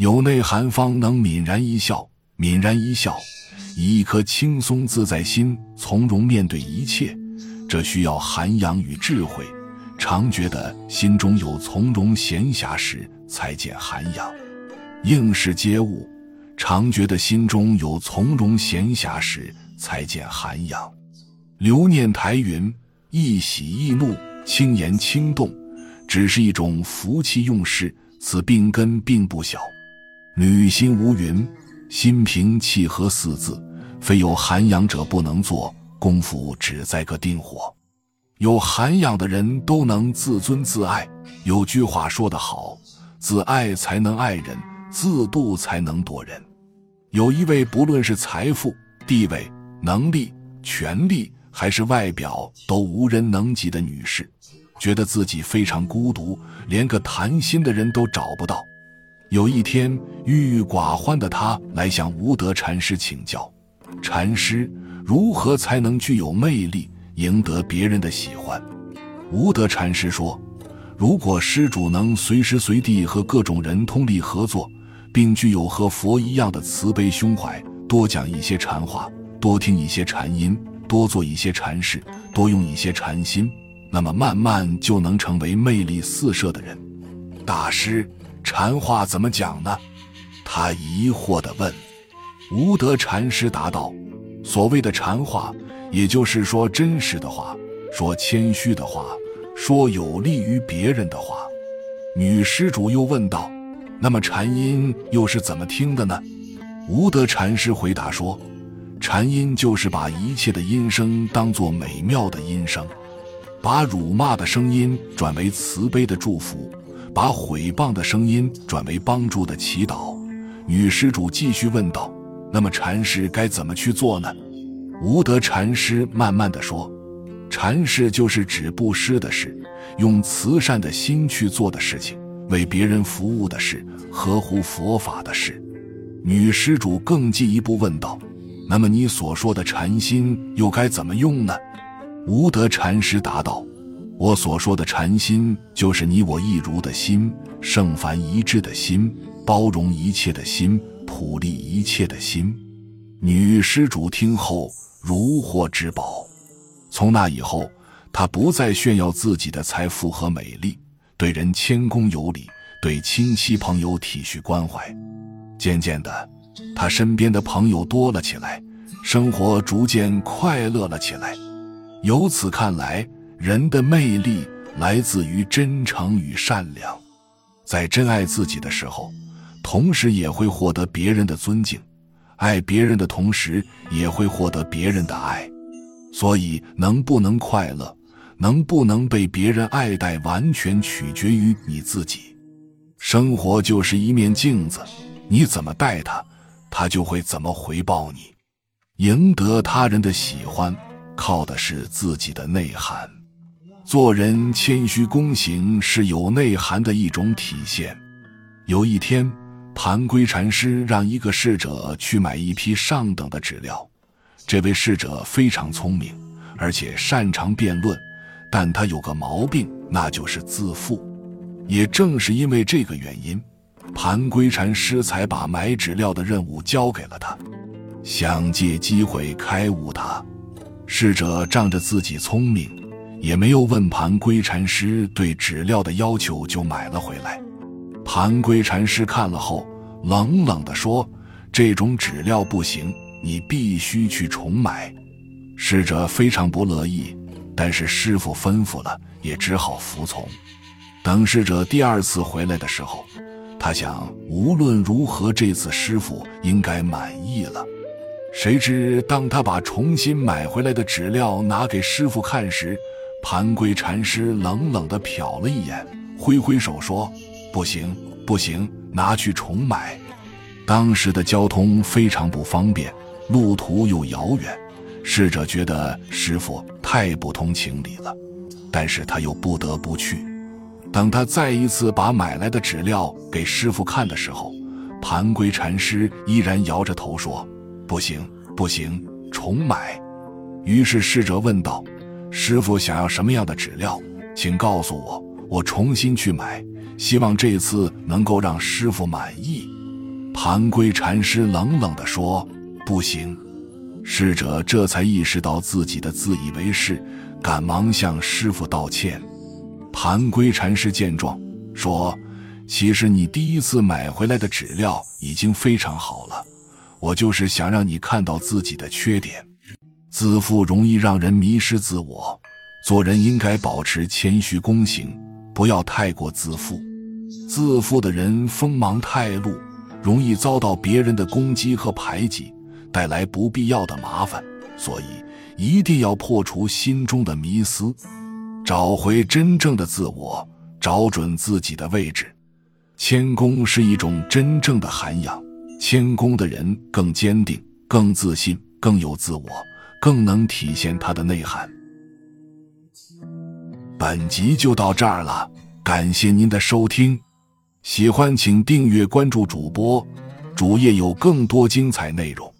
有内涵方能泯然一笑，泯然一笑，以一颗轻松自在心从容面对一切。这需要涵养与智慧。常觉得心中有从容闲暇时，才见涵养。应是皆物，常觉得心中有从容闲暇时，才见涵养。留念台云：一喜一怒，轻言轻动，只是一种福气用事，此病根并不小。履心无云：心平气和四字，非有涵养者不能做。功夫只在个定火。有涵养的人都能自尊自爱。有句话说得好：“自爱才能爱人，自度才能度人。”有一位不论是财富、地位、能力、权力，还是外表都无人能及的女士，觉得自己非常孤独，连个谈心的人都找不到。有一天，郁郁寡欢的他来向无德禅师请教：“禅师，如何才能具有魅力？”赢得别人的喜欢，无德禅师说：“如果施主能随时随地和各种人通力合作，并具有和佛一样的慈悲胸怀，多讲一些禅话，多听一些禅音，多做一些禅事，多用一些禅心，那么慢慢就能成为魅力四射的人。”大师，禅话怎么讲呢？他疑惑地问。无德禅师答道：“所谓的禅话。”也就是说真实的话，说谦虚的话，说有利于别人的话。女施主又问道：“那么禅音又是怎么听的呢？”无德禅师回答说：“禅音就是把一切的音声当作美妙的音声，把辱骂的声音转为慈悲的祝福，把毁谤的声音转为帮助的祈祷。”女施主继续问道：“那么禅师该怎么去做呢？”无德禅师慢慢的说：“禅师就是指布施的事，用慈善的心去做的事情，为别人服务的事，合乎佛法的事。”女施主更进一步问道：“那么你所说的禅心又该怎么用呢？”无德禅师答道：“我所说的禅心，就是你我一如的心，圣凡一致的心，包容一切的心，普利一切的心。”女施主听后。如获至宝。从那以后，他不再炫耀自己的财富和美丽，对人谦恭有礼，对亲戚朋友体恤关怀。渐渐的，他身边的朋友多了起来，生活逐渐快乐了起来。由此看来，人的魅力来自于真诚与善良。在真爱自己的时候，同时也会获得别人的尊敬。爱别人的同时，也会获得别人的爱，所以能不能快乐，能不能被别人爱戴，完全取决于你自己。生活就是一面镜子，你怎么待他，他就会怎么回报你。赢得他人的喜欢，靠的是自己的内涵。做人谦虚恭行，是有内涵的一种体现。有一天。盘龟禅师让一个侍者去买一批上等的纸料，这位侍者非常聪明，而且擅长辩论，但他有个毛病，那就是自负。也正是因为这个原因，盘龟禅师才把买纸料的任务交给了他，想借机会开悟他。侍者仗着自己聪明，也没有问盘龟禅师对纸料的要求，就买了回来。盘龟禅师看了后，冷冷地说：“这种纸料不行，你必须去重买。”侍者非常不乐意，但是师傅吩咐了，也只好服从。等侍者第二次回来的时候，他想，无论如何，这次师傅应该满意了。谁知当他把重新买回来的纸料拿给师傅看时，盘龟禅师冷冷地瞟了一眼，挥挥手说。不行，不行，拿去重买。当时的交通非常不方便，路途又遥远，侍者觉得师傅太不通情理了，但是他又不得不去。等他再一次把买来的纸料给师傅看的时候，盘龟禅师依然摇着头说：“不行，不行，重买。”于是侍者问道：“师傅想要什么样的纸料？请告诉我，我重新去买。”希望这次能够让师傅满意。盘龟禅师冷冷地说：“不行。”侍者这才意识到自己的自以为是，赶忙向师傅道歉。盘龟禅师见状说：“其实你第一次买回来的纸料已经非常好了，我就是想让你看到自己的缺点。自负容易让人迷失自我，做人应该保持谦虚恭行，不要太过自负。自负的人锋芒太露，容易遭到别人的攻击和排挤。”带来不必要的麻烦，所以一定要破除心中的迷思，找回真正的自我，找准自己的位置。谦恭是一种真正的涵养，谦恭的人更坚定、更自信、更有自我，更能体现它的内涵。本集就到这儿了，感谢您的收听，喜欢请订阅关注主播，主页有更多精彩内容。